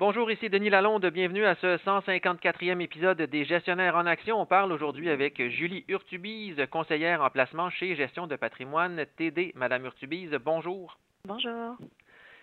Bonjour, ici Denis Lalonde. Bienvenue à ce 154e épisode des Gestionnaires en Action. On parle aujourd'hui avec Julie Urtubise, conseillère en placement chez Gestion de patrimoine TD. Madame Urtubise, bonjour. Bonjour.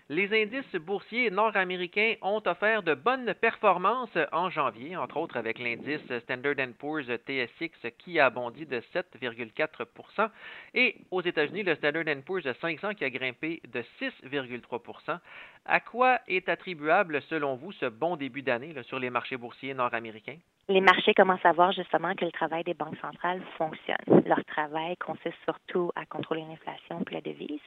Les indices boursiers nord-américains ont offert de bonnes performances en janvier, entre autres avec l'indice Standard Poor's TSX qui a bondi de 7,4% et aux États-Unis, le Standard Poor's 500 qui a grimpé de 6,3% À quoi est attribuable, selon vous, ce bon début d'année sur les marchés boursiers nord-américains? les marchés commencent à voir justement que le travail des banques centrales fonctionne. Leur travail consiste surtout à contrôler l'inflation et la devise.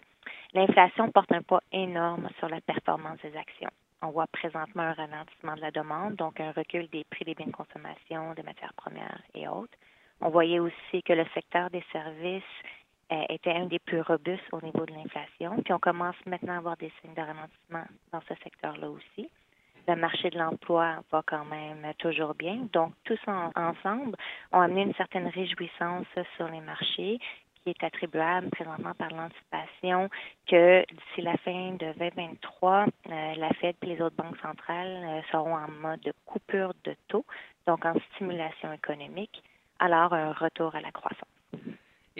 L'inflation porte un poids énorme sur la performance des actions. On voit présentement un ralentissement de la demande, donc un recul des prix des biens de consommation, des matières premières et autres. On voyait aussi que le secteur des services euh, était un des plus robustes au niveau de l'inflation. Puis on commence maintenant à avoir des signes de ralentissement dans ce secteur-là aussi le marché de l'emploi va quand même toujours bien. Donc, tous ensemble ont amené une certaine réjouissance sur les marchés qui est attribuable présentement par l'anticipation que d'ici la fin de 2023, euh, la Fed et les autres banques centrales euh, seront en mode de coupure de taux, donc en stimulation économique, alors un retour à la croissance.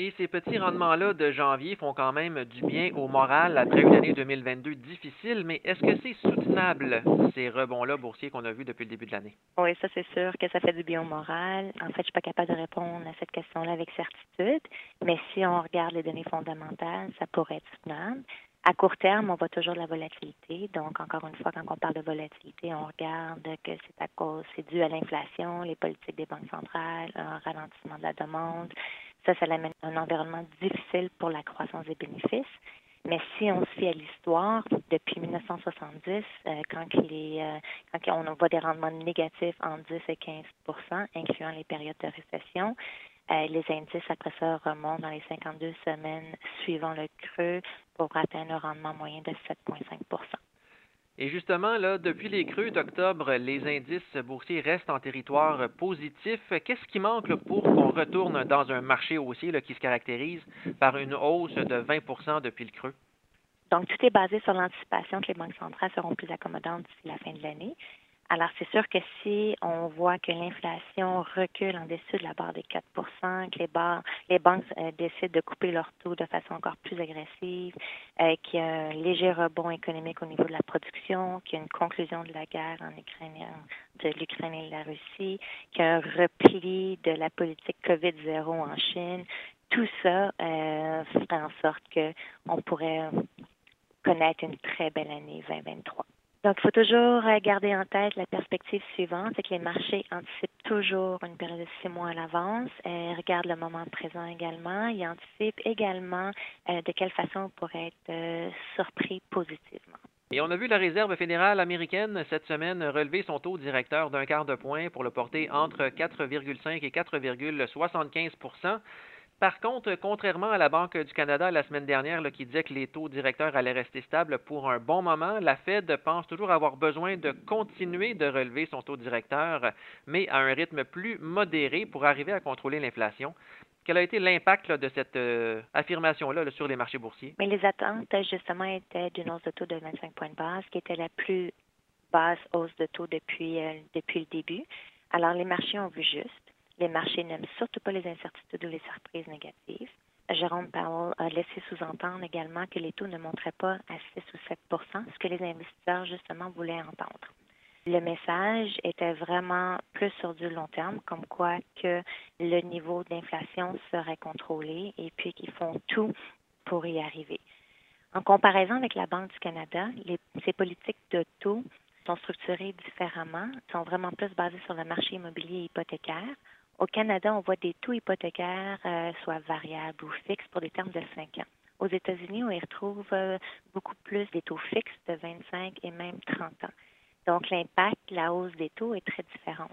Et ces petits rendements-là de janvier font quand même du bien au moral après une année 2022 difficile, mais est-ce que c'est soutenable, ces rebonds-là boursiers qu'on a vus depuis le début de l'année? Oui, ça c'est sûr que ça fait du bien au moral. En fait, je ne suis pas capable de répondre à cette question-là avec certitude, mais si on regarde les données fondamentales, ça pourrait être soutenable. À court terme, on voit toujours de la volatilité. Donc, encore une fois, quand on parle de volatilité, on regarde que c'est à cause, c'est dû à l'inflation, les politiques des banques centrales, un ralentissement de la demande, ça, ça amène un environnement difficile pour la croissance des bénéfices. Mais si on se fie à l'histoire, depuis 1970, euh, quand, les, euh, quand on voit des rendements négatifs en 10 et 15% incluant les périodes de récession, euh, les indices, après ça, remontent dans les 52 semaines suivant le creux pour atteindre un rendement moyen de 7,5 et justement, là, depuis les creux d'octobre, les indices boursiers restent en territoire positif. Qu'est-ce qui manque pour qu'on retourne dans un marché haussier qui se caractérise par une hausse de 20% depuis le creux? Donc, tout est basé sur l'anticipation que les banques centrales seront plus accommodantes d'ici la fin de l'année. Alors, c'est sûr que si on voit que l'inflation recule en dessous de la barre des 4% que les, les banques euh, décident de couper leur taux de façon encore plus agressive, euh, qu'il y a un léger rebond économique au niveau de la production, qu'il y a une conclusion de la guerre en Ukraine, de l'Ukraine et de la Russie, qu'il y a un repli de la politique COVID-0 en Chine, tout ça euh, ferait en sorte qu'on pourrait connaître une très belle année 2023. Donc, il faut toujours euh, garder en tête la perspective suivante, c'est que les marchés anticipent toujours une période de six mois à l'avance, et regardent le moment présent également, ils anticipent également euh, de quelle façon on pourrait être euh, surpris positivement. Et on a vu la Réserve fédérale américaine cette semaine relever son taux directeur d'un quart de point pour le porter entre 4,5 et 4,75 par contre, contrairement à la Banque du Canada la semaine dernière qui disait que les taux directeurs allaient rester stables pour un bon moment, la Fed pense toujours avoir besoin de continuer de relever son taux directeur, mais à un rythme plus modéré pour arriver à contrôler l'inflation. Quel a été l'impact de cette euh, affirmation-là sur les marchés boursiers? Mais les attentes, justement, étaient d'une hausse de taux de 25 points de base, qui était la plus basse hausse de taux depuis, euh, depuis le début. Alors, les marchés ont vu juste. Les marchés n'aiment surtout pas les incertitudes ou les surprises négatives. Jérôme Powell a laissé sous-entendre également que les taux ne monteraient pas à 6 ou 7% ce que les investisseurs justement voulaient entendre. Le message était vraiment plus sur du long terme, comme quoi que le niveau d'inflation serait contrôlé et puis qu'ils font tout pour y arriver. En comparaison avec la Banque du Canada, ces politiques de taux sont structurées différemment, sont vraiment plus basées sur le marché immobilier hypothécaire. Au Canada, on voit des taux hypothécaires, euh, soit variables ou fixes, pour des termes de 5 ans. Aux États-Unis, on y retrouve euh, beaucoup plus des taux fixes de 25 et même 30 ans. Donc, l'impact, la hausse des taux est très différente.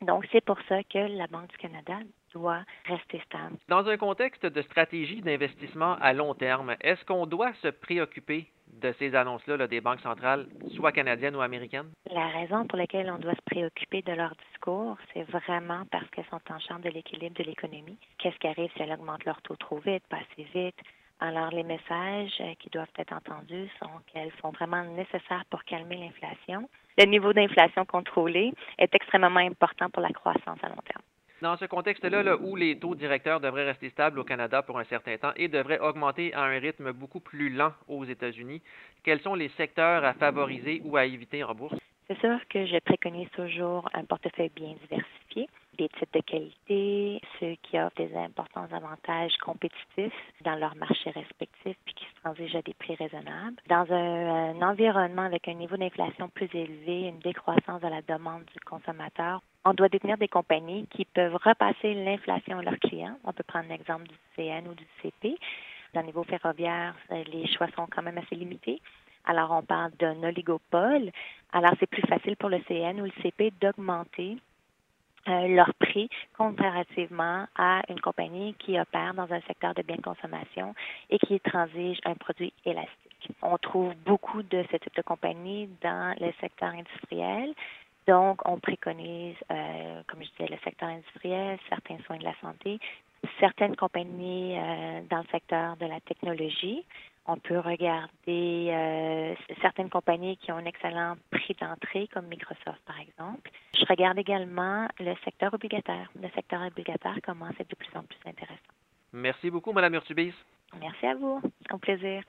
Donc, c'est pour ça que la Banque du Canada doit rester stable. Dans un contexte de stratégie d'investissement à long terme, est-ce qu'on doit se préoccuper de ces annonces-là des banques centrales, soit canadiennes ou américaines? La raison pour laquelle on doit se préoccuper de leur discours, c'est vraiment parce qu'elles sont en charge de l'équilibre de l'économie. Qu'est-ce qui arrive si elles augmentent leur taux trop vite, pas assez vite? Alors, les messages euh, qui doivent être entendus sont qu'elles sont vraiment nécessaires pour calmer l'inflation, le niveau d'inflation contrôlé est extrêmement important pour la croissance à long terme. Dans ce contexte-là, où les taux directeurs devraient rester stables au Canada pour un certain temps et devraient augmenter à un rythme beaucoup plus lent aux États-Unis, quels sont les secteurs à favoriser ou à éviter en bourse? C'est sûr que je préconise toujours un portefeuille bien diversifié, des titres de qualité, ceux qui offrent des importants avantages compétitifs dans leurs marchés respectifs puis qui se transigent à des prix raisonnables. Dans un, environnement avec un niveau d'inflation plus élevé, une décroissance de la demande du consommateur, on doit détenir des compagnies qui peuvent repasser l'inflation à leurs clients. On peut prendre l'exemple du CN ou du CP. Dans le niveau ferroviaire, les choix sont quand même assez limités. Alors, on parle d'un oligopole. Alors, c'est plus facile pour le CN ou le CP d'augmenter euh, leur prix comparativement à une compagnie qui opère dans un secteur de biens de consommation et qui transige un produit élastique. On trouve beaucoup de ce type de compagnies dans le secteur industriel. Donc, on préconise, euh, comme je disais, le secteur industriel, certains soins de la santé, certaines compagnies euh, dans le secteur de la technologie. On peut regarder euh, certaines compagnies qui ont un excellent prix d'entrée, comme Microsoft, par exemple. Je regarde également le secteur obligataire. Le secteur obligataire commence à être de plus en plus intéressant. Merci beaucoup, Mme Urtubis. Merci à vous. Au plaisir.